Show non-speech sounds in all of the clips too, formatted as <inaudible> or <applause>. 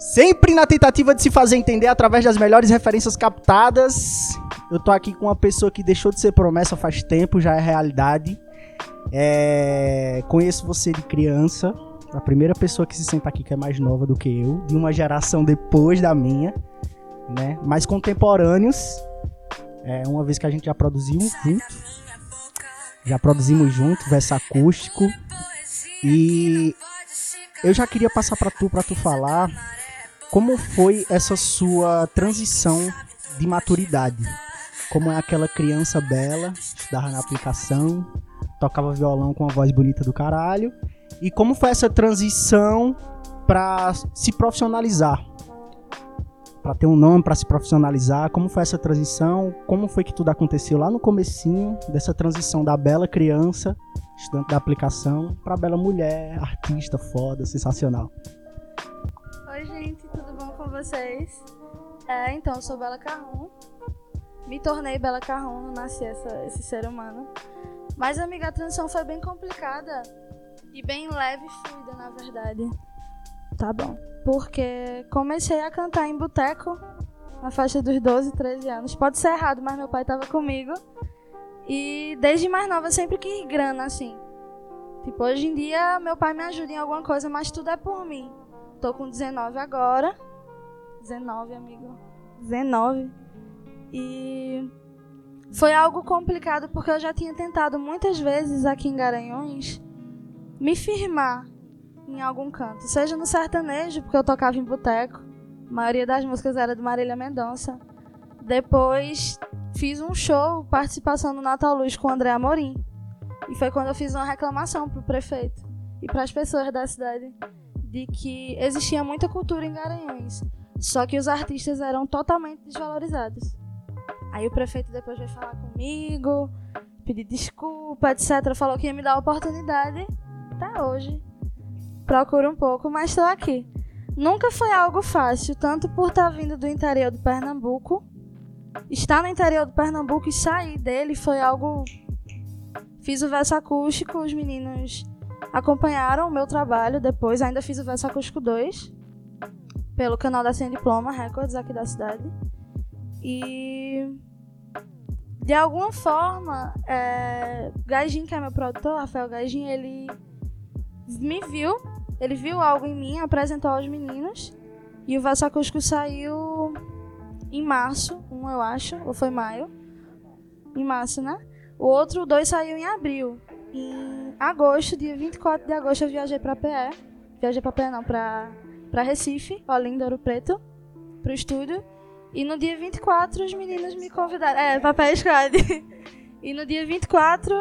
Sempre na tentativa de se fazer entender através das melhores referências captadas. Eu tô aqui com uma pessoa que deixou de ser promessa faz tempo, já é realidade. É... Conheço você de criança. A primeira pessoa que se senta aqui que é mais nova do que eu, de uma geração depois da minha, né? Mais contemporâneos. É, uma vez que a gente já produziu junto. Já produzimos junto, verso acústico. E eu já queria passar para tu, para tu falar como foi essa sua transição de maturidade. Como é aquela criança bela, estudava na aplicação, tocava violão com uma voz bonita do caralho. E como foi essa transição para se profissionalizar? Para ter um nome, para se profissionalizar, como foi essa transição? Como foi que tudo aconteceu lá no comecinho dessa transição da bela criança, estudante da aplicação, para bela mulher, artista foda, sensacional? Oi, gente, tudo bom com vocês? É, então, eu sou Bela Carron. Me tornei Bela Carron, não nasci essa, esse ser humano. Mas, amiga, a transição foi bem complicada e bem leve e fluida, na verdade. Tá bom. Porque comecei a cantar em boteco na faixa dos 12, 13 anos. Pode ser errado, mas meu pai tava comigo. E desde mais nova sempre quis grana, assim. Tipo, hoje em dia meu pai me ajuda em alguma coisa, mas tudo é por mim. Tô com 19 agora. 19, amigo. 19. E foi algo complicado porque eu já tinha tentado muitas vezes aqui em Garanhões me firmar em algum canto, seja no sertanejo, porque eu tocava em boteco. A maioria das músicas era de Marília Mendonça. Depois fiz um show, participação no Natal Luz com o André Amorim. E foi quando eu fiz uma reclamação pro prefeito e para as pessoas da cidade de que existia muita cultura em Garanhuns, só que os artistas eram totalmente desvalorizados. Aí o prefeito depois veio falar comigo, pedir desculpa, etc. Falou que ia me dar a oportunidade. Até hoje. Procuro um pouco, mas estou aqui. Nunca foi algo fácil, tanto por estar vindo do interior do Pernambuco. Estar no interior do Pernambuco e sair dele foi algo. Fiz o verso acústico, os meninos acompanharam o meu trabalho depois. Ainda fiz o verso acústico 2 pelo canal da Sem Diploma Records aqui da cidade. E de alguma forma, é, Gajin, que é meu produtor, Rafael Gajin, ele me viu, ele viu algo em mim, apresentou aos meninos. E o Verso Acústico saiu em março, um eu acho, ou foi maio. Em março, né? O outro, dois saiu em abril. Em agosto, dia 24 de agosto, eu viajei pra PE. Viajei pra PE não, pra Recife, Olinda, Ouro Preto, pro estúdio. E no dia 24 os meninos me convidaram. É, Papel Squad. <laughs> e no dia 24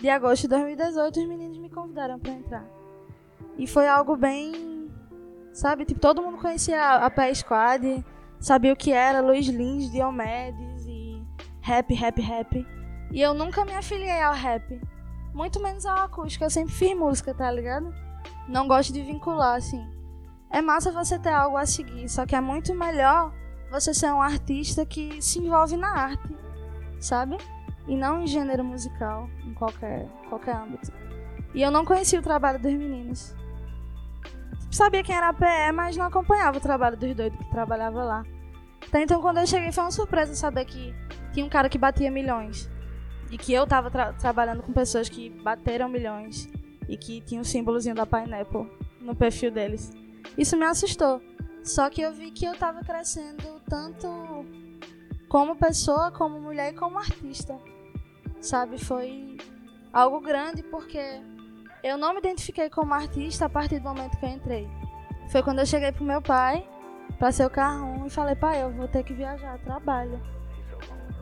de agosto de 2018 os meninos me convidaram para entrar. E foi algo bem. Sabe, tipo, todo mundo conhecia a Pé Squad, sabia o que era Luiz Lins, Diomedes e rap, rap, rap. E eu nunca me afiliei ao rap. Muito menos ao acústico, eu sempre fiz música, tá ligado? Não gosto de vincular, assim. É massa você ter algo a seguir, só que é muito melhor você ser um artista que se envolve na arte, sabe? E não em gênero musical, em qualquer, qualquer âmbito. E eu não conhecia o trabalho dos meninos. Sabia quem era a PE, mas não acompanhava o trabalho dos doidos que trabalhava lá. Então, quando eu cheguei, foi uma surpresa saber que tinha um cara que batia milhões. E que eu tava tra trabalhando com pessoas que bateram milhões. E que tinha o símbolozinho da Pineapple no perfil deles. Isso me assustou. Só que eu vi que eu tava crescendo tanto como pessoa, como mulher e como artista. Sabe? Foi algo grande porque eu não me identifiquei como artista a partir do momento que eu entrei. Foi quando eu cheguei pro meu pai, pra ser o carro e falei, pai, eu vou ter que viajar, trabalho.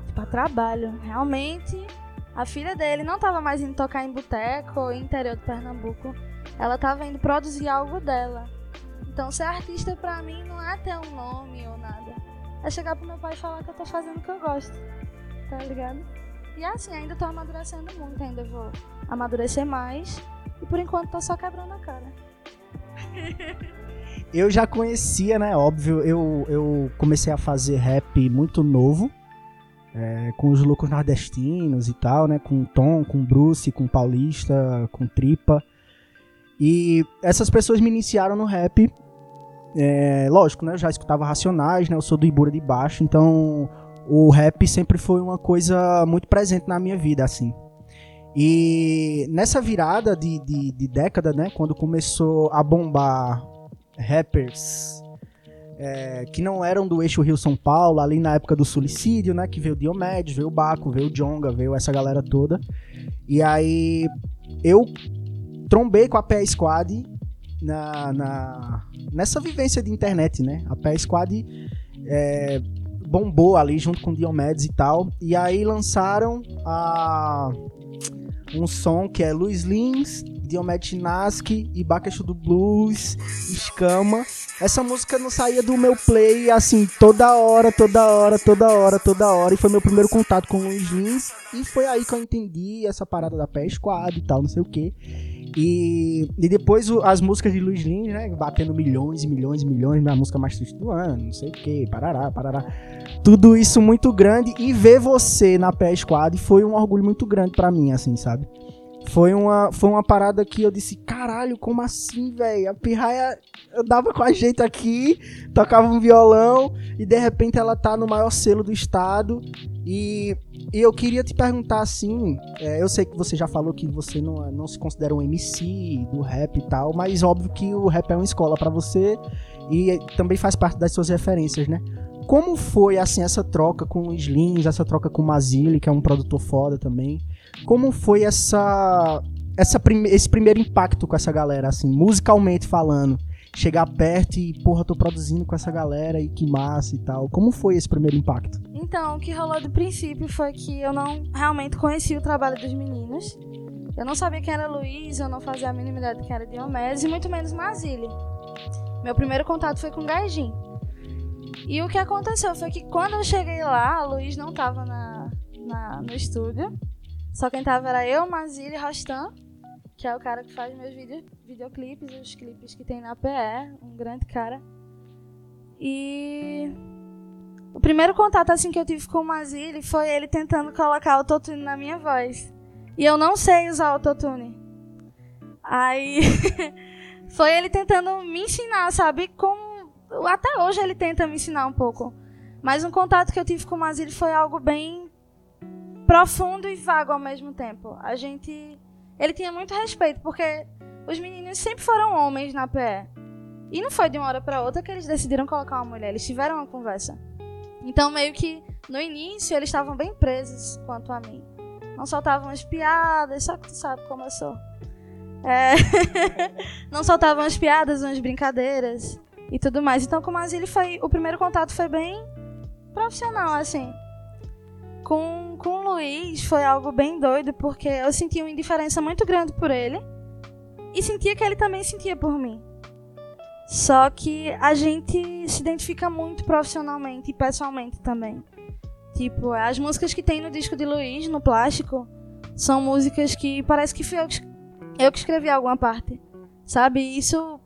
Tipo, trabalho. Realmente, a filha dele não tava mais indo tocar em boteco ou interior do Pernambuco. Ela tava indo produzir algo dela. Então, ser artista pra mim não é ter um nome ou nada. É chegar pro meu pai e falar que eu tô fazendo o que eu gosto. Tá ligado? E assim, ainda tô amadurecendo muito, ainda vou amadurecer mais. E por enquanto tô só quebrando a cara. <laughs> eu já conhecia, né? Óbvio, eu, eu comecei a fazer rap muito novo. É, com os loucos nordestinos e tal, né? Com Tom, com Bruce, com Paulista, com Tripa. E essas pessoas me iniciaram no rap é, lógico, né? Eu já escutava Racionais, né? Eu sou do Ibura de Baixo, então o rap sempre foi uma coisa muito presente na minha vida, assim. E nessa virada de, de, de década, né? Quando começou a bombar rappers é, que não eram do eixo Rio-São Paulo, ali na época do suicídio, né? Que veio o Diomedes, veio o Baco, veio o Jonga, veio essa galera toda. E aí eu trombei com a PE Squad na, na, nessa vivência de internet, né? A PE Squad é, bombou ali junto com o Diomedes e tal. E aí lançaram a, um som que é Luiz Lins, Naski e Bacacho do Blues, Escama. Essa música não saía do meu play, assim, toda hora, toda hora, toda hora, toda hora. E foi meu primeiro contato com o Luiz Lins. E foi aí que eu entendi essa parada da pé squad e tal, não sei o que. E, e depois o, as músicas de Luiz Lins, né? Batendo milhões e milhões e milhões, minha música mais triste do ano, não sei o que, parará, parará. Tudo isso muito grande. E ver você na pé squad foi um orgulho muito grande para mim, assim, sabe? Foi uma, foi uma parada que eu disse, caralho, como assim, velho? A pirraia andava com a gente aqui, tocava um violão e de repente ela tá no maior selo do estado. E, e eu queria te perguntar assim: é, eu sei que você já falou que você não, não se considera um MC do rap e tal, mas óbvio que o rap é uma escola para você e também faz parte das suas referências, né? Como foi assim essa troca com o Slings, essa troca com o Mazili, que é um produtor foda também? Como foi essa, essa prime esse primeiro impacto com essa galera, assim, musicalmente falando? Chegar perto e, porra, tô produzindo com essa galera e que massa e tal. Como foi esse primeiro impacto? Então, o que rolou do princípio foi que eu não realmente conhecia o trabalho dos meninos. Eu não sabia quem era Luiz, eu não fazia a mínima ideia de quem era Diomedes e muito menos Mazili. Meu primeiro contato foi com o Gaijin. E o que aconteceu foi que quando eu cheguei lá, Luiz não tava na, na no estúdio. Só quem tava era eu, Mazili e Rastan, que é o cara que faz meus vídeos, videoclipes, os clipes que tem na PE, um grande cara. E o primeiro contato assim que eu tive com o Mazili foi ele tentando colocar autotune na minha voz. E eu não sei usar autotune. Aí <laughs> foi ele tentando me ensinar, sabe? Como até hoje ele tenta me ensinar um pouco. Mas um contato que eu tive com o Mazili foi algo bem profundo e vago ao mesmo tempo. A gente. Ele tinha muito respeito, porque os meninos sempre foram homens na PE. E não foi de uma hora para outra que eles decidiram colocar uma mulher, eles tiveram uma conversa. Então, meio que no início eles estavam bem presos quanto a mim. Não soltavam as piadas, só que tu sabe como eu sou. É... <laughs> não soltavam as piadas, umas brincadeiras e tudo mais. Então, com o Mazili foi. O primeiro contato foi bem profissional, assim. Com, com o Luiz foi algo bem doido, porque eu sentia uma indiferença muito grande por ele. E sentia que ele também sentia por mim. Só que a gente se identifica muito profissionalmente e pessoalmente também. Tipo, as músicas que tem no disco de Luiz, no plástico, são músicas que parece que fui eu que, eu que escrevi alguma parte. Sabe? Isso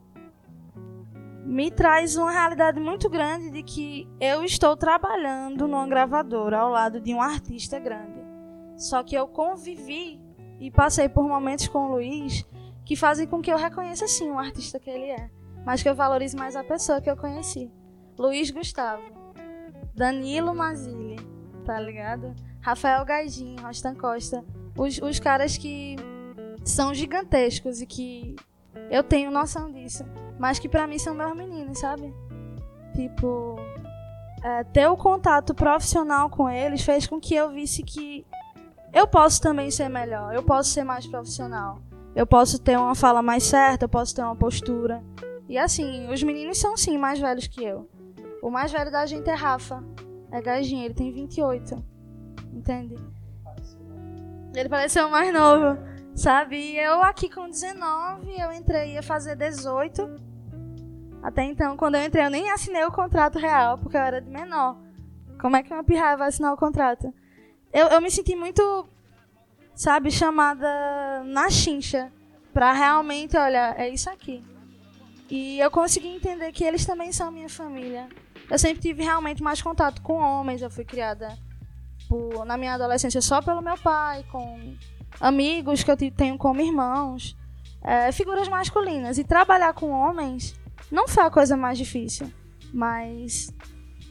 me traz uma realidade muito grande de que eu estou trabalhando numa gravadora ao lado de um artista grande. Só que eu convivi e passei por momentos com o Luiz que fazem com que eu reconheça sim o artista que ele é, mas que eu valorize mais a pessoa que eu conheci. Luiz Gustavo, Danilo Mazili, tá ligado? Rafael Gaidinho, Rostan Costa, os, os caras que são gigantescos e que eu tenho noção disso mas que para mim são meus meninos, sabe? Tipo, é, ter o contato profissional com eles fez com que eu visse que eu posso também ser melhor, eu posso ser mais profissional, eu posso ter uma fala mais certa, eu posso ter uma postura. E assim, os meninos são sim mais velhos que eu. O mais velho da gente é Rafa, é gajinho, ele tem 28. Entende? Ele pareceu mais novo. Sabe? E eu aqui com 19, eu entrei a fazer 18. Até então, quando eu entrei, eu nem assinei o contrato real, porque eu era de menor. Como é que uma pirraia vai assinar o contrato? Eu, eu me senti muito, sabe, chamada na chincha. Pra realmente, olha, é isso aqui. E eu consegui entender que eles também são minha família. Eu sempre tive realmente mais contato com homens. Eu fui criada por, na minha adolescência só pelo meu pai, com amigos que eu tenho como irmãos, é, figuras masculinas. E trabalhar com homens não foi a coisa mais difícil, mas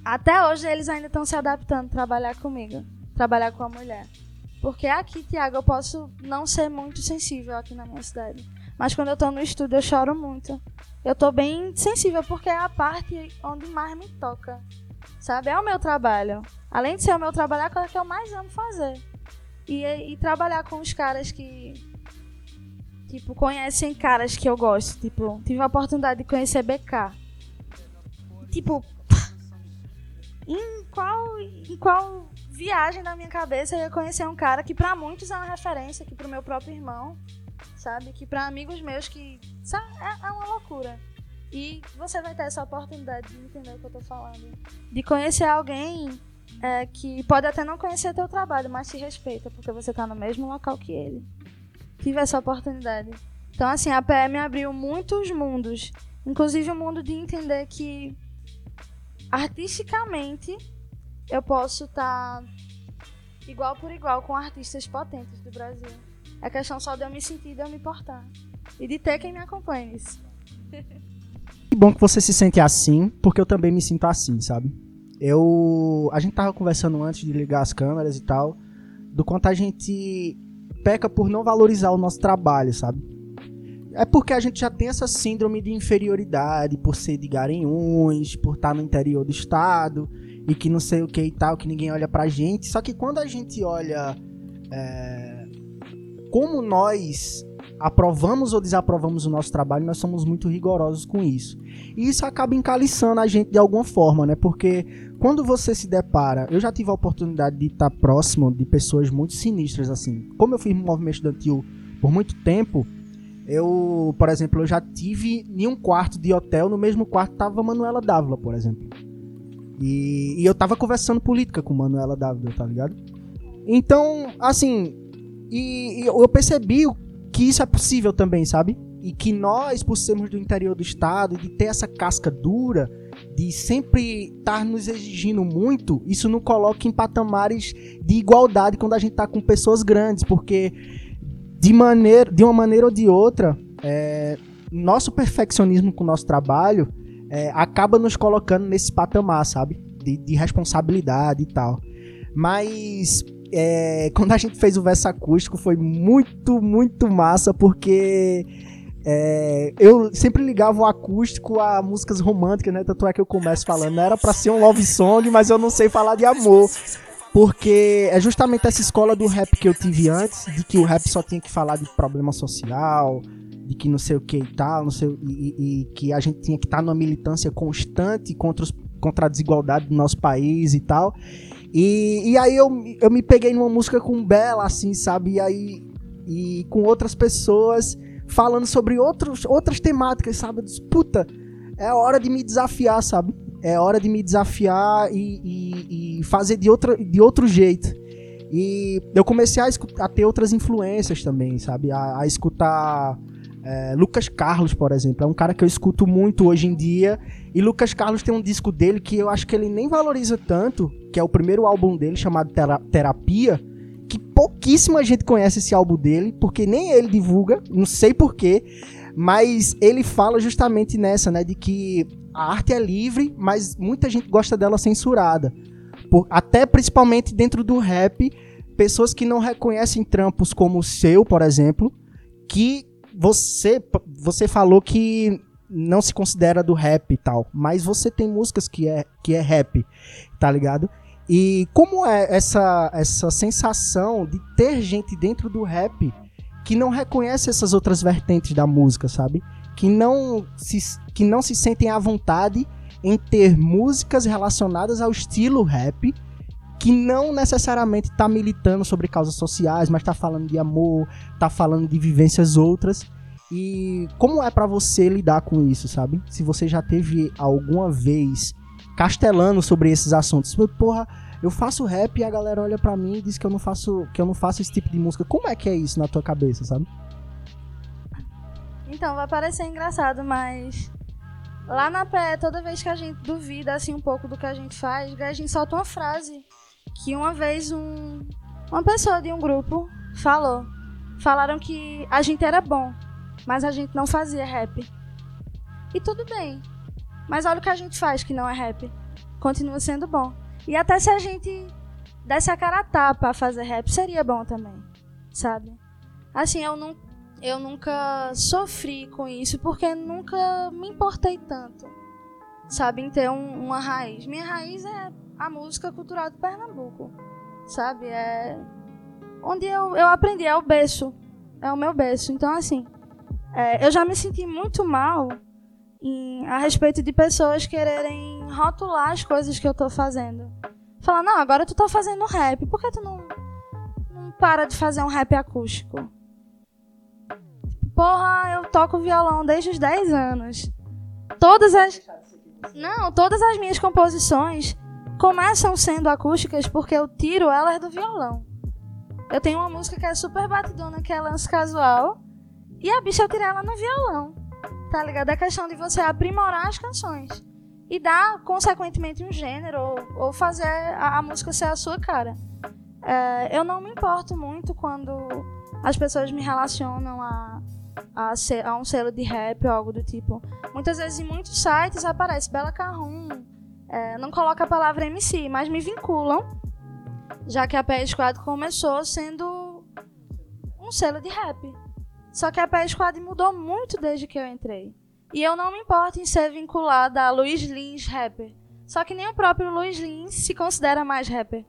até hoje eles ainda estão se adaptando a trabalhar comigo, trabalhar com a mulher. Porque aqui, Tiago, eu posso não ser muito sensível aqui na minha cidade. Mas quando eu tô no estúdio, eu choro muito. Eu tô bem sensível, porque é a parte onde mais me toca. Sabe? É o meu trabalho. Além de ser o meu trabalho, é a coisa que eu mais amo fazer. E, e trabalhar com os caras que. Tipo, conhecem caras que eu gosto. Tipo, tive a oportunidade de conhecer BK. Tipo, em qual, em qual viagem da minha cabeça eu ia conhecer um cara que para muitos é uma referência, que pro meu próprio irmão, sabe? Que para amigos meus que sabe? É, é uma loucura. E você vai ter essa oportunidade de entender o que eu tô falando. De conhecer alguém é, que pode até não conhecer teu trabalho, mas te respeita, porque você tá no mesmo local que ele. Tive essa oportunidade. Então, assim, a PM abriu muitos mundos. Inclusive o mundo de entender que artisticamente eu posso estar tá igual por igual com artistas potentes do Brasil. É questão só de eu me sentir de eu me portar. E de ter quem me acompanhe nisso. Que bom que você se sente assim, porque eu também me sinto assim, sabe? Eu. A gente tava conversando antes de ligar as câmeras e tal, do quanto a gente peca por não valorizar o nosso trabalho, sabe? É porque a gente já tem essa síndrome de inferioridade por ser de Garanhuns, por estar no interior do estado e que não sei o que e tal, que ninguém olha pra gente. Só que quando a gente olha é, como nós aprovamos ou desaprovamos o nosso trabalho, nós somos muito rigorosos com isso. E isso acaba encaliçando a gente de alguma forma, né? Porque quando você se depara, eu já tive a oportunidade de estar próximo de pessoas muito sinistras assim. Como eu fiz movimento estudantil por muito tempo, eu, por exemplo, eu já tive em um quarto de hotel, no mesmo quarto tava Manuela Dávila, por exemplo. E, e eu tava conversando política com Manuela Dávila, tá ligado? Então, assim, e, e eu percebi que isso é possível também, sabe? E que nós, por sermos do interior do estado, de ter essa casca dura, de sempre estar tá nos exigindo muito, isso não coloca em patamares de igualdade quando a gente tá com pessoas grandes, porque de, maneira, de uma maneira ou de outra, é, nosso perfeccionismo com o nosso trabalho é, acaba nos colocando nesse patamar, sabe? De, de responsabilidade e tal. Mas é, quando a gente fez o verso acústico foi muito, muito massa, porque é, eu sempre ligava o acústico a músicas românticas, né? Tanto é que eu começo falando, era pra ser um love song, mas eu não sei falar de amor. Porque é justamente essa escola do rap que eu tive antes, de que o rap só tinha que falar de problema social, de que não sei o que e tal, não sei, e, e que a gente tinha que estar tá numa militância constante contra, os, contra a desigualdade do nosso país e tal. E, e aí eu, eu me peguei numa música com Bela, assim, sabe? E aí. E com outras pessoas falando sobre outros, outras temáticas, sabe? Eu disse, Puta, é hora de me desafiar, sabe? é hora de me desafiar e, e, e fazer de, outra, de outro jeito. E eu comecei a, escutar, a ter outras influências também, sabe? A, a escutar é, Lucas Carlos, por exemplo. É um cara que eu escuto muito hoje em dia. E Lucas Carlos tem um disco dele que eu acho que ele nem valoriza tanto, que é o primeiro álbum dele, chamado Terapia. Que pouquíssima gente conhece esse álbum dele, porque nem ele divulga, não sei porquê. Mas ele fala justamente nessa, né? De que a arte é livre, mas muita gente gosta dela censurada. Por, até principalmente dentro do rap, pessoas que não reconhecem trampos como o seu, por exemplo, que você você falou que não se considera do rap e tal, mas você tem músicas que é que é rap, tá ligado? E como é essa essa sensação de ter gente dentro do rap que não reconhece essas outras vertentes da música, sabe? Que não se, que não se sentem à vontade em ter músicas relacionadas ao estilo rap, que não necessariamente está militando sobre causas sociais, mas está falando de amor, está falando de vivências outras. E como é para você lidar com isso, sabe? Se você já teve alguma vez castelando sobre esses assuntos, porra, eu faço rap e a galera olha para mim e diz que eu não faço que eu não faço esse tipo de música. Como é que é isso na tua cabeça, sabe? Então, vai parecer engraçado, mas lá na pé, toda vez que a gente duvida assim um pouco do que a gente faz, a gente solta uma frase que uma vez um uma pessoa de um grupo falou. Falaram que a gente era bom, mas a gente não fazia rap. E tudo bem. Mas olha o que a gente faz que não é rap. Continua sendo bom. E até se a gente desse a cara a tapa a fazer rap, seria bom também. Sabe? Assim, eu, não, eu nunca sofri com isso porque nunca me importei tanto. Sabe? Em ter um, uma raiz. Minha raiz é a música cultural de Pernambuco. Sabe? É. Onde eu, eu aprendi, é o berço. É o meu berço. Então, assim. É, eu já me senti muito mal em, a respeito de pessoas quererem rotular as coisas que eu tô fazendo. Falar, não, agora tu tá fazendo rap, por que tu não, não para de fazer um rap acústico? Porra, eu toco violão desde os 10 anos. Todas as. Não, todas as minhas composições começam sendo acústicas porque eu tiro elas do violão. Eu tenho uma música que é super batidona, que é Lance Casual, e a bicha eu tirei ela no violão tá ligado? É questão de você aprimorar as canções e dar, consequentemente, um gênero ou, ou fazer a, a, música ser a sua cara. É, eu não me importo muito quando as pessoas me relacionam a, a, a, um selo de rap ou algo do tipo. Muitas vezes em muitos sites aparece Bela Carrum, é, não coloca a palavra MC, mas me vinculam, já que a Pé Squad começou sendo um selo de rap. Só que a Pé Squad mudou muito desde que eu entrei. E eu não me importo em ser vinculada a Luiz Lins rapper. Só que nem o próprio Luiz Lins se considera mais rapper.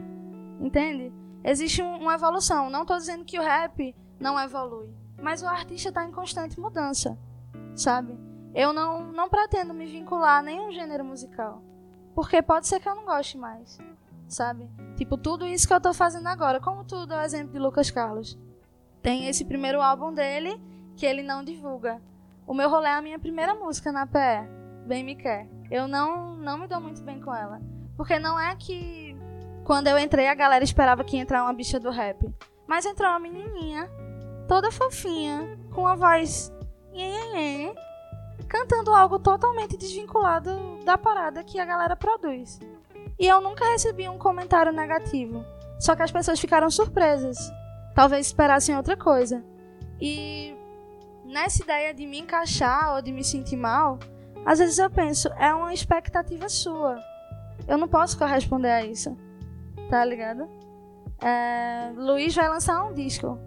Entende? Existe um, uma evolução. Não estou dizendo que o rap não evolui. Mas o artista está em constante mudança. Sabe? Eu não, não pretendo me vincular a nenhum gênero musical. Porque pode ser que eu não goste mais. Sabe? Tipo, tudo isso que eu estou fazendo agora. Como tudo é o exemplo de Lucas Carlos tem esse primeiro álbum dele que ele não divulga. O meu rolê é a minha primeira música na PE, Bem Me Quer. Eu não, não me dou muito bem com ela. Porque não é que quando eu entrei a galera esperava que ia entrar uma bicha do rap. Mas entrou uma menininha, toda fofinha, com uma voz cantando algo totalmente desvinculado da parada que a galera produz. E eu nunca recebi um comentário negativo. Só que as pessoas ficaram surpresas talvez esperassem outra coisa. E nessa ideia de me encaixar ou de me sentir mal, às vezes eu penso, é uma expectativa sua. Eu não posso corresponder a isso. Tá ligado? É, Luiz vai lançar um disco.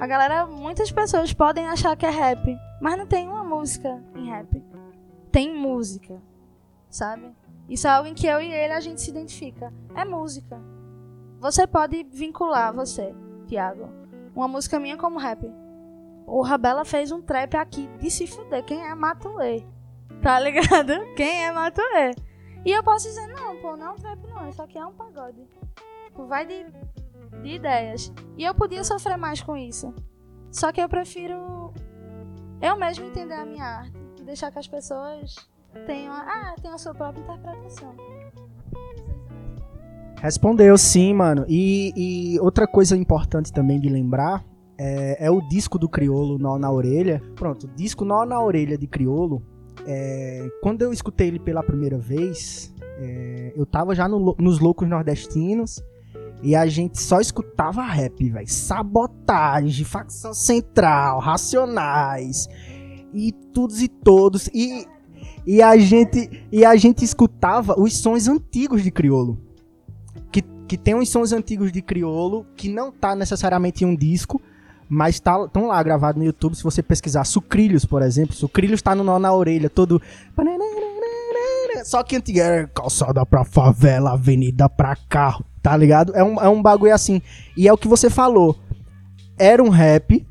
A galera, muitas pessoas podem achar que é rap, mas não tem uma música em rap. Tem música, sabe? Isso é algo em que eu e ele a gente se identifica. É música. Você pode vincular você Thiago. Uma música minha como rap. O Rabela fez um trap aqui de se fuder. Quem é Matuê? Tá ligado? <laughs> Quem é Matuê? E eu posso dizer, não, pô, não é um trap não. Isso aqui é um pagode. Tipo, vai de, de ideias. E eu podia sofrer mais com isso. Só que eu prefiro eu mesmo entender a minha arte. E deixar que as pessoas tenham, ah, tenham a sua própria interpretação. Respondeu sim, mano. E, e, outra coisa importante também de lembrar é, é o disco do Criolo Nó na Orelha. Pronto, disco Nó na Orelha de Criolo. É, quando eu escutei ele pela primeira vez, é, eu tava já no, nos Loucos Nordestinos e a gente só escutava rap, velho. Sabotagem, facção central, racionais e todos e todos. E, e, a gente, e a gente escutava os sons antigos de Criolo que tem uns sons antigos de criolo que não tá necessariamente em um disco, mas tá, tão lá gravado no YouTube, se você pesquisar Sucrilhos, por exemplo, Sucrilhos tá no nó na orelha, todo só que antiga era calçada pra favela, avenida pra carro, tá ligado? É um, é um bagulho assim. E é o que você falou. Era um rap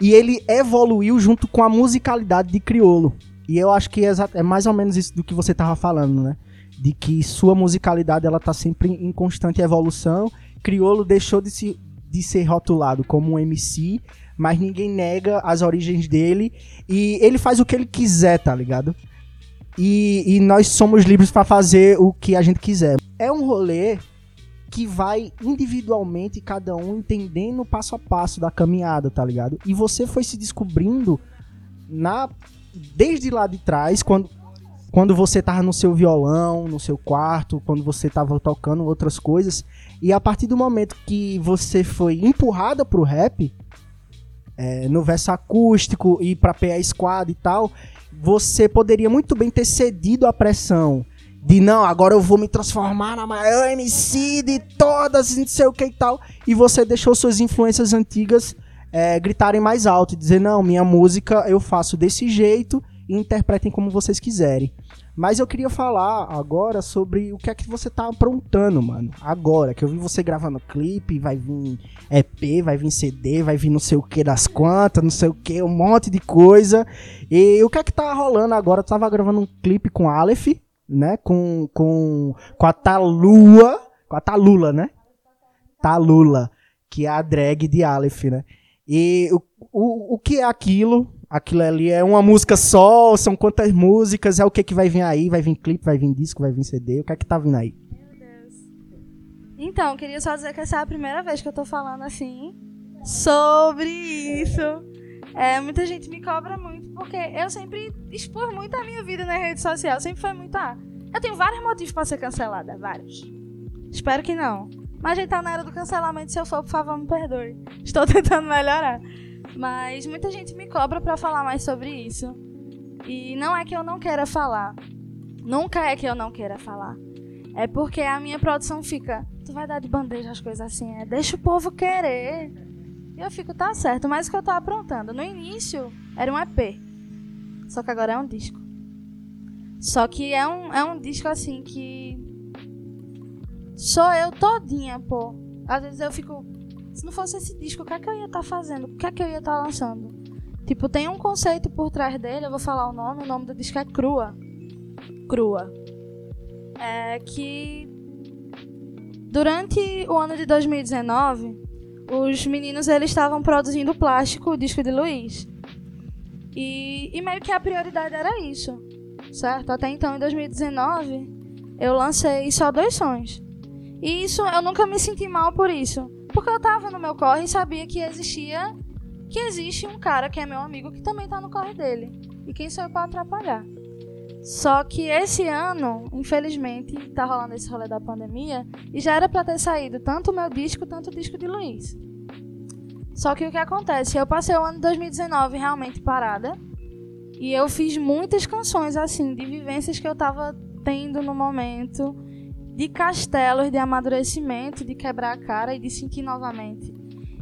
e ele evoluiu junto com a musicalidade de criolo. E eu acho que é, é mais ou menos isso do que você tava falando, né? de que sua musicalidade ela tá sempre em constante evolução. Criolo deixou de, se, de ser rotulado como um MC, mas ninguém nega as origens dele e ele faz o que ele quiser, tá ligado? E, e nós somos livres para fazer o que a gente quiser. É um rolê que vai individualmente cada um entendendo passo a passo da caminhada, tá ligado? E você foi se descobrindo na desde lá de trás, quando quando você tava no seu violão, no seu quarto, quando você tava tocando outras coisas, e a partir do momento que você foi empurrada pro rap, é, no verso acústico e pra PA Squad e tal, você poderia muito bem ter cedido à pressão de não, agora eu vou me transformar na maior MC de todas, não sei o que e tal, e você deixou suas influências antigas é, gritarem mais alto e dizer, não, minha música eu faço desse jeito e interpretem como vocês quiserem. Mas eu queria falar agora sobre o que é que você tá aprontando, mano. Agora, que eu vi você gravando clipe, vai vir EP, vai vir CD, vai vir não sei o que das quantas, não sei o que, um monte de coisa. E o que é que tá rolando agora? Eu tava gravando um clipe com Aleph, né? Com, com, com a Talua, com a Talula, né? Talula, que é a drag de Aleph, né? E o, o, o que é aquilo? Aquilo ali é uma música só, são quantas músicas, é o que que vai vir aí? Vai vir clipe, vai vir disco, vai vir CD, o que é que tá vindo aí? Então, queria só dizer que essa é a primeira vez que eu tô falando assim sobre isso. É, muita gente me cobra muito, porque eu sempre expor muito a minha vida na rede social, sempre foi muito ah, eu tenho vários motivos para ser cancelada, vários. Espero que não. Mas a gente tá na era do cancelamento, se eu for, por favor, me perdoe. Estou <laughs> tentando melhorar. Mas muita gente me cobra para falar mais sobre isso. E não é que eu não queira falar. Nunca é que eu não queira falar. É porque a minha produção fica, tu vai dar de bandeja as coisas assim, é, deixa o povo querer. E eu fico, tá certo, mas o que eu tô aprontando? No início era um EP. Só que agora é um disco. Só que é um, é um disco assim que. Sou eu todinha, pô. Às vezes eu fico se não fosse esse disco, o que é que eu ia estar tá fazendo? O que é que eu ia estar tá lançando? Tipo, tem um conceito por trás dele, eu vou falar o nome, o nome do disco é Crua. Crua. É que durante o ano de 2019, os meninos eles estavam produzindo plástico, o disco de Luiz. E, e meio que a prioridade era isso, certo? Até então, em 2019, eu lancei só dois sons. E isso, eu nunca me senti mal por isso. Porque eu tava no meu corre e sabia que existia. Que existe um cara que é meu amigo que também tá no corre dele. E quem sou eu pra atrapalhar? Só que esse ano, infelizmente, tá rolando esse rolê da pandemia. E já era pra ter saído tanto o meu disco, tanto o disco de Luiz. Só que o que acontece? Eu passei o ano de 2019 realmente parada. E eu fiz muitas canções, assim, de vivências que eu tava tendo no momento de castelos de amadurecimento, de quebrar a cara e de sentir novamente.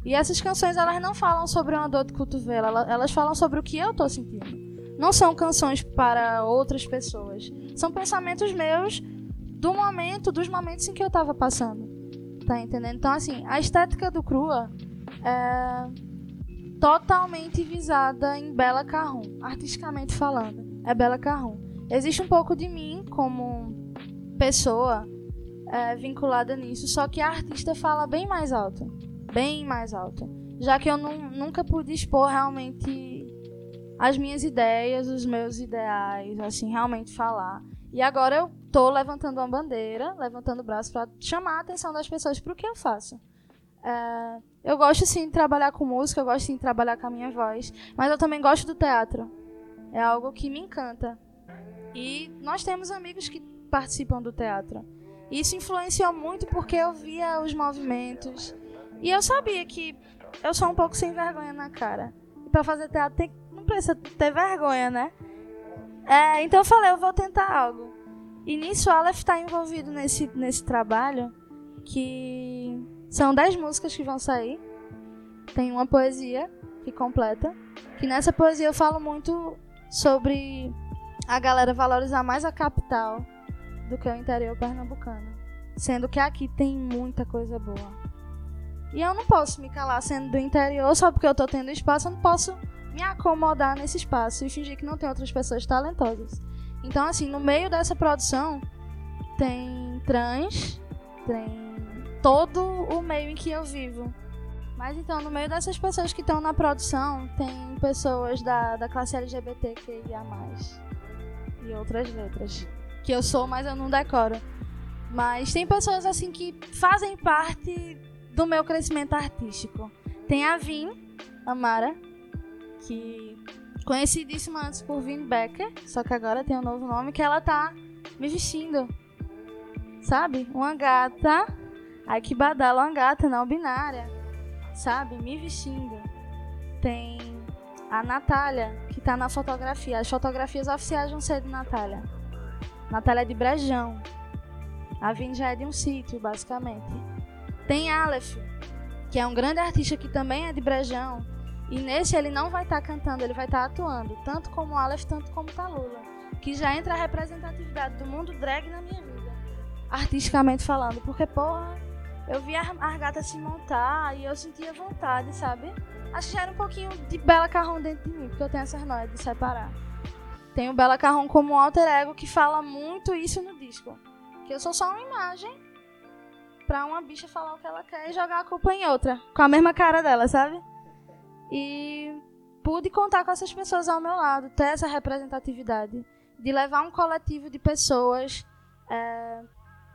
E essas canções elas não falam sobre uma dor de cotovelo, elas falam sobre o que eu estou sentindo. Não são canções para outras pessoas. São pensamentos meus do momento, dos momentos em que eu estava passando. Tá entendendo? Então, assim, a estética do Crua é totalmente visada em Bela Carrum, artisticamente falando. É Bela Carrum. Existe um pouco de mim como pessoa é, vinculada nisso, só que a artista fala bem mais alto. Bem mais alto. Já que eu nunca pude expor realmente as minhas ideias, os meus ideais, assim, realmente falar. E agora eu tô levantando uma bandeira, levantando o braço para chamar a atenção das pessoas para o que eu faço. É, eu gosto sim de trabalhar com música, eu gosto sim de trabalhar com a minha voz, mas eu também gosto do teatro. É algo que me encanta. E nós temos amigos que participam do teatro. Isso influenciou muito porque eu via os movimentos. E eu sabia que eu sou um pouco sem vergonha na cara. E pra fazer teatro tem, não precisa ter vergonha, né? É, então eu falei, eu vou tentar algo. E nisso o Aleph está envolvido nesse, nesse trabalho, que são 10 músicas que vão sair. Tem uma poesia que completa. Que nessa poesia eu falo muito sobre a galera valorizar mais a capital do que o interior pernambucano. Sendo que aqui tem muita coisa boa. E eu não posso me calar sendo do interior só porque eu tô tendo espaço, eu não posso me acomodar nesse espaço e fingir que não tem outras pessoas talentosas. Então, assim, no meio dessa produção tem trans, tem todo o meio em que eu vivo. Mas então, no meio dessas pessoas que estão na produção, tem pessoas da, da classe LGBTQIA, e outras letras que eu sou, mas eu não decoro. Mas tem pessoas assim que fazem parte do meu crescimento artístico. Tem a Vin, a Mara, que conhecidíssima antes por Vin Becker, só que agora tem um novo nome, que ela tá me vestindo. Sabe? Uma gata. Ai que badala, uma gata não binária. Sabe? Me vestindo. Tem a Natália, que tá na fotografia. As fotografias oficiais vão ser de Natália. Natália é de Brejão. A Vini já é de um sítio, basicamente. Tem Aleph, que é um grande artista que também é de Brejão. E nesse ele não vai estar tá cantando, ele vai estar tá atuando, tanto como Aleph, tanto como Talula. Que já entra a representatividade do mundo drag na minha vida. Artisticamente falando. Porque, porra, eu vi as gatas se montar e eu sentia vontade, sabe? Acho que já era um pouquinho de Bela Carrão dentro de mim, porque eu tenho essa noia de separar. Tem o Bela Carrão como um alter ego que fala muito isso no disco. Que eu sou só uma imagem pra uma bicha falar o que ela quer e jogar a culpa em outra. Com a mesma cara dela, sabe? E pude contar com essas pessoas ao meu lado, ter essa representatividade. De levar um coletivo de pessoas é,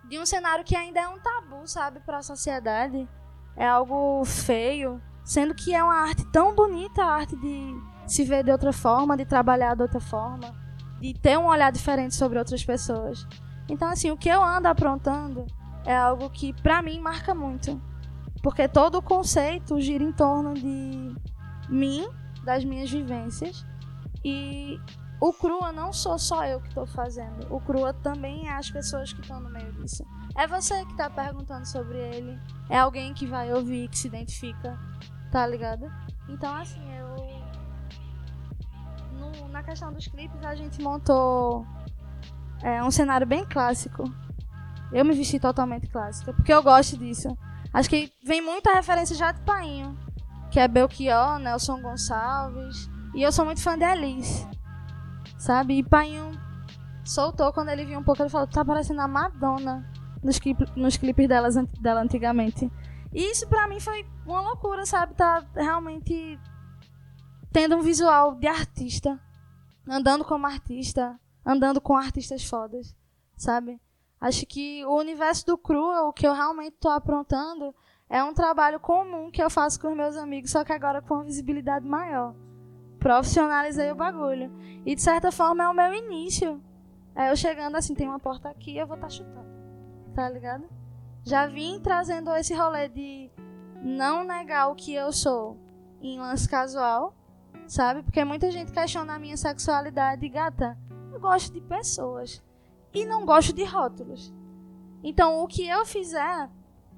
de um cenário que ainda é um tabu, sabe, para a sociedade. É algo feio, Sendo que é uma arte tão bonita, a arte de se ver de outra forma, de trabalhar de outra forma, de ter um olhar diferente sobre outras pessoas. Então, assim, o que eu ando aprontando é algo que, para mim, marca muito. Porque todo o conceito gira em torno de mim, das minhas vivências. E o Crua não sou só eu que estou fazendo. O Crua também é as pessoas que estão no meio disso. É você que está perguntando sobre ele. É alguém que vai ouvir, que se identifica. Tá ligado? Então, assim, eu. No, na questão dos clipes, a gente montou é, um cenário bem clássico. Eu me vesti totalmente clássica, porque eu gosto disso. Acho que vem muita referência já de Painho, que é Belchior, Nelson Gonçalves. E eu sou muito fã de Alice, sabe? E Painho soltou quando ele viu um pouco, ele falou: tá parecendo a Madonna nos, clip, nos clipes delas, dela antigamente. E isso pra mim foi uma loucura, sabe? Tá realmente tendo um visual de artista, andando como artista, andando com artistas fodas, sabe? Acho que o universo do Crua, o que eu realmente tô aprontando, é um trabalho comum que eu faço com os meus amigos, só que agora com uma visibilidade maior. Profissionalizei o bagulho. E de certa forma é o meu início. É eu chegando assim, tem uma porta aqui, eu vou estar tá chutando. Tá ligado? já vim trazendo esse rolê de não negar o que eu sou em lance casual, sabe? Porque muita gente questiona a minha sexualidade gata. Eu gosto de pessoas e não gosto de rótulos. Então, o que eu fizer,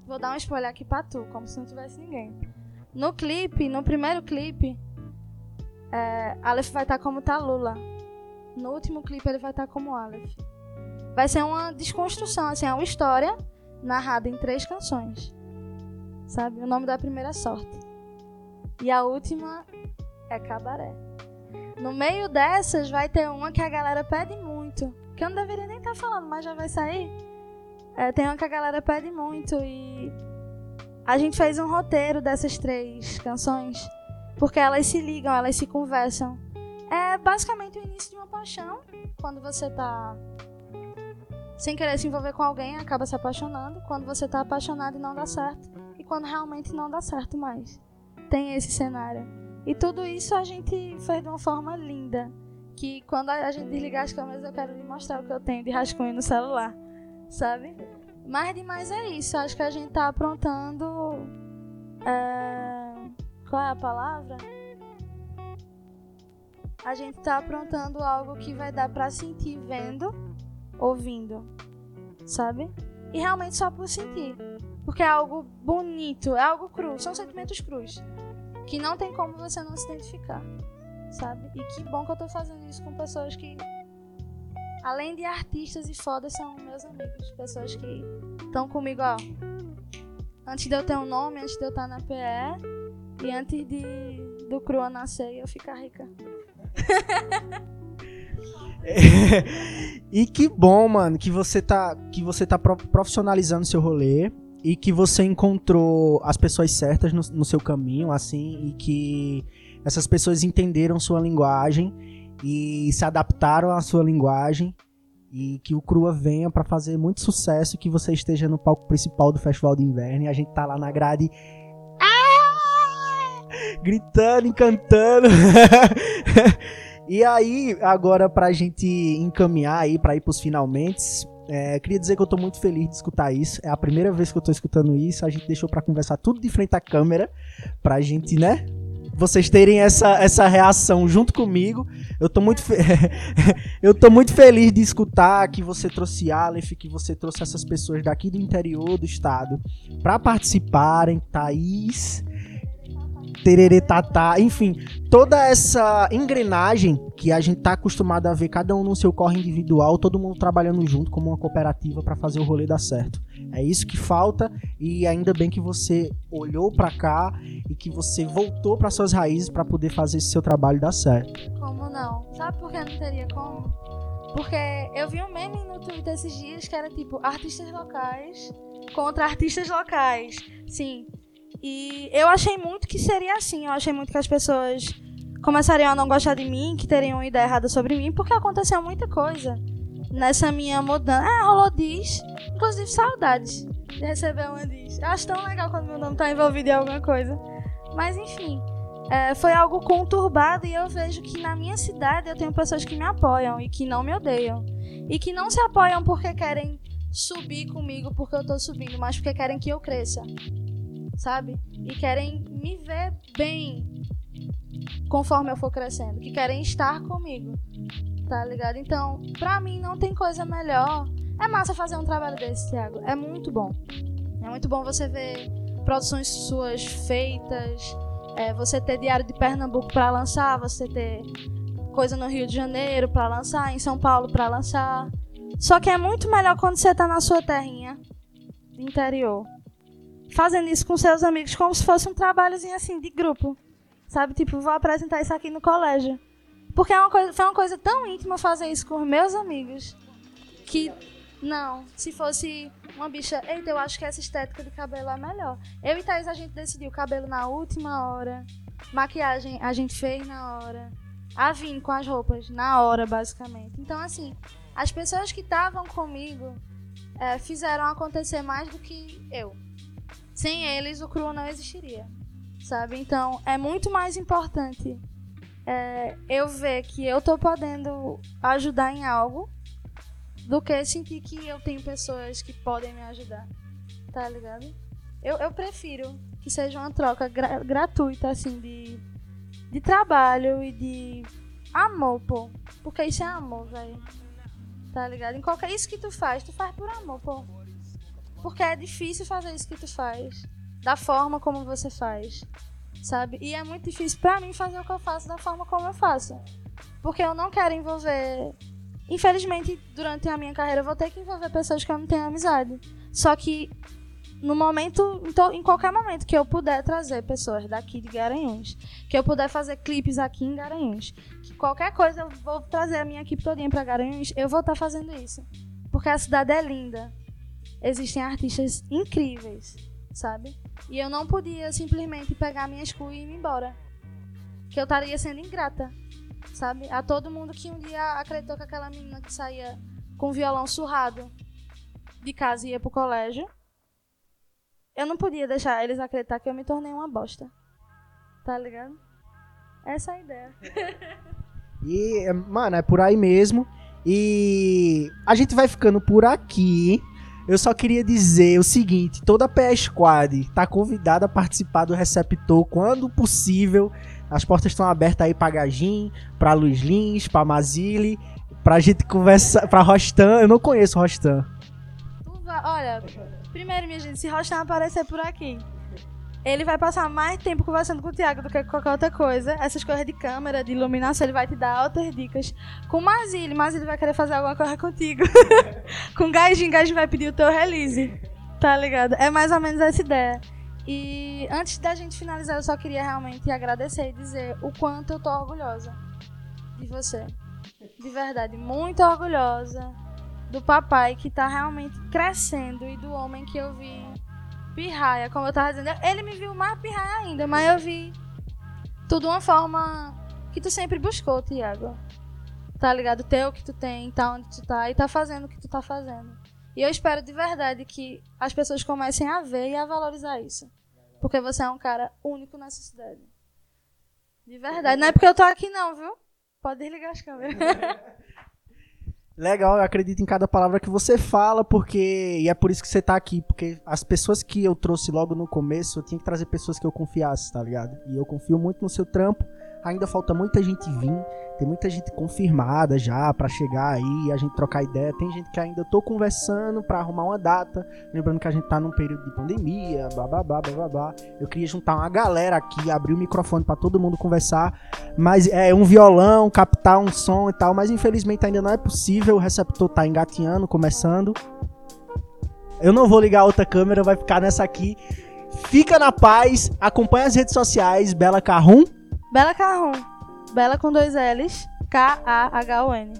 vou dar um spoiler aqui pra tu, como se não tivesse ninguém. No clipe, no primeiro clipe, é, Aleph vai estar tá como tá Lula. No último clipe, ele vai estar tá como Aleph. Vai ser uma desconstrução, assim, é uma história narrada em três canções. Sabe? O nome da primeira é Sorte. E a última é Cabaré. No meio dessas vai ter uma que a galera pede muito. Que eu não deveria nem estar tá falando, mas já vai sair. É, tem uma que a galera pede muito e a gente fez um roteiro dessas três canções porque elas se ligam, elas se conversam. É basicamente o início de uma paixão quando você tá sem querer se envolver com alguém, acaba se apaixonando. Quando você tá apaixonado e não dá certo. E quando realmente não dá certo mais. Tem esse cenário. E tudo isso a gente fez de uma forma linda. Que quando a gente desligar as câmeras, eu quero lhe mostrar o que eu tenho de rascunho no celular. Sabe? Mas demais é isso. Acho que a gente tá aprontando. É... Qual é a palavra? A gente tá aprontando algo que vai dar pra sentir vendo ouvindo, sabe? E realmente só por sentir. Porque é algo bonito, é algo cru, são sentimentos crus. Que não tem como você não se identificar, sabe? E que bom que eu tô fazendo isso com pessoas que, além de artistas e fodas, são meus amigos. Pessoas que estão comigo, ó. Antes de eu ter um nome, antes de eu estar na PE e antes de do Crua nascer e eu ficar rica. <laughs> e que bom, mano, que você tá, que você tá profissionalizando seu rolê e que você encontrou as pessoas certas no, no seu caminho, assim, e que essas pessoas entenderam sua linguagem e se adaptaram à sua linguagem e que o Crua venha para fazer muito sucesso que você esteja no palco principal do Festival de Inverno e a gente tá lá na grade ah! gritando e cantando <laughs> E aí, agora pra gente encaminhar aí, pra ir pros finalmente, é, queria dizer que eu tô muito feliz de escutar isso. É a primeira vez que eu tô escutando isso. A gente deixou para conversar tudo de frente à câmera, pra gente, né? Vocês terem essa, essa reação junto comigo. Eu tô muito fe... <laughs> eu tô muito feliz de escutar que você trouxe Aleph, que você trouxe essas pessoas daqui do interior do estado para participarem, Thaís, tererê tatá, enfim, toda essa engrenagem que a gente tá acostumado a ver cada um no seu corre individual, todo mundo trabalhando junto como uma cooperativa para fazer o rolê dar certo. É isso que falta e ainda bem que você olhou para cá e que você voltou para suas raízes para poder fazer esse seu trabalho dar certo. Como não? Sabe por que não teria como? Porque eu vi um meme no Twitter esses dias que era tipo artistas locais contra artistas locais. Sim, e eu achei muito que seria assim. Eu achei muito que as pessoas começariam a não gostar de mim, que teriam uma ideia errada sobre mim, porque aconteceu muita coisa nessa minha mudança. Ah, rolou diz. Inclusive, saudades de receber uma diz. Eu acho tão legal quando meu nome tá envolvido em alguma coisa. Mas, enfim. É, foi algo conturbado e eu vejo que na minha cidade eu tenho pessoas que me apoiam e que não me odeiam. E que não se apoiam porque querem subir comigo porque eu tô subindo, mas porque querem que eu cresça sabe? E querem me ver bem conforme eu for crescendo, que querem estar comigo, tá ligado? Então, pra mim não tem coisa melhor. É massa fazer um trabalho desse, Thiago. É muito bom. É muito bom você ver produções suas feitas, é, você ter Diário de Pernambuco para lançar, você ter coisa no Rio de Janeiro para lançar, em São Paulo para lançar. Só que é muito melhor quando você tá na sua terrinha interior fazendo isso com seus amigos como se fosse um trabalhozinho assim de grupo. Sabe? Tipo, vou apresentar isso aqui no colégio. Porque é uma coisa, foi uma coisa tão íntima fazer isso com meus amigos que não, se fosse uma bicha, eita, eu acho que essa estética de cabelo é melhor. Eu e Thaís a gente decidiu cabelo na última hora, maquiagem a gente fez na hora, a Vim com as roupas na hora, basicamente. Então, assim, as pessoas que estavam comigo é, fizeram acontecer mais do que eu. Sem eles, o cru não existiria, sabe? Então, é muito mais importante é, eu ver que eu tô podendo ajudar em algo do que sentir que eu tenho pessoas que podem me ajudar, tá ligado? Eu, eu prefiro que seja uma troca gra gratuita, assim, de, de trabalho e de amor, pô. Porque isso é amor, velho. Tá ligado? Em qualquer. Isso que tu faz, tu faz por amor, pô. Porque é difícil fazer isso que tu faz. Da forma como você faz. Sabe? E é muito difícil para mim fazer o que eu faço da forma como eu faço. Porque eu não quero envolver. Infelizmente, durante a minha carreira, eu vou ter que envolver pessoas que eu não tenho amizade. Só que no momento, em qualquer momento que eu puder trazer pessoas daqui de Garanhuns, que eu puder fazer clipes aqui em Garanhuns, que qualquer coisa eu vou trazer a minha equipe todinha para Garanhuns, eu vou estar tá fazendo isso. Porque a cidade é linda existem artistas incríveis, sabe? E eu não podia simplesmente pegar minhas coisas e ir embora. Que eu estaria sendo ingrata, sabe? A todo mundo que um dia acreditou que aquela menina que saía com violão surrado de casa e ia pro colégio. Eu não podia deixar eles acreditar que eu me tornei uma bosta. Tá ligado? Essa é a ideia. <laughs> e, mano, é por aí mesmo. E a gente vai ficando por aqui. Eu só queria dizer o seguinte: toda a PE Squad tá convidada a participar do Receptor quando possível. As portas estão abertas aí pra Gajin, pra Luiz Lins, pra Mazili, pra gente conversar. pra Rostan. Eu não conheço Rostan. Olha, primeiro, minha gente, se Rostan aparecer por aqui, ele vai passar mais tempo conversando com o Thiago do que com qualquer outra coisa. Essas coisas de câmera, de iluminação, ele vai te dar altas dicas. Com o Mazili, Mazili vai querer fazer alguma coisa contigo. <laughs> com o Gajin, Gajin vai pedir o teu release. Tá ligado? É mais ou menos essa ideia. E antes da gente finalizar, eu só queria realmente agradecer e dizer o quanto eu tô orgulhosa de você. De verdade, muito orgulhosa do papai que tá realmente crescendo e do homem que eu vi pirraia, como eu tava dizendo. Ele me viu mais pirraia ainda, mas eu vi tudo uma forma que tu sempre buscou, Tiago. Tá ligado? Ter o que tu tem, tá onde tu tá e tá fazendo o que tu tá fazendo. E eu espero de verdade que as pessoas comecem a ver e a valorizar isso. Porque você é um cara único nessa cidade. De verdade. Não é porque eu tô aqui não, viu? Pode desligar as câmeras. <laughs> Legal, eu acredito em cada palavra que você fala, porque. E é por isso que você tá aqui, porque as pessoas que eu trouxe logo no começo, eu tinha que trazer pessoas que eu confiasse, tá ligado? E eu confio muito no seu trampo. Ainda falta muita gente vir, tem muita gente confirmada já para chegar aí e a gente trocar ideia. Tem gente que ainda tô conversando para arrumar uma data, lembrando que a gente tá num período de pandemia, bababá, bababá. Eu queria juntar uma galera aqui, abrir o microfone para todo mundo conversar, mas é um violão, captar um som e tal, mas infelizmente ainda não é possível, o receptor tá engatinhando, começando. Eu não vou ligar a outra câmera, vai ficar nessa aqui. Fica na paz, acompanha as redes sociais, Bela Carrum. Bela Carrum. Bela com dois L's. K-A-H-O-N.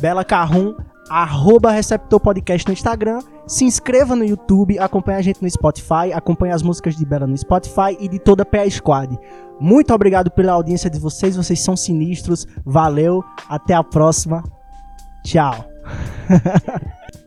Bela Carrum, arroba Receptor Podcast no Instagram. Se inscreva no YouTube, acompanhe a gente no Spotify, acompanhe as músicas de Bela no Spotify e de toda a PA Squad. Muito obrigado pela audiência de vocês, vocês são sinistros. Valeu, até a próxima. Tchau. <laughs>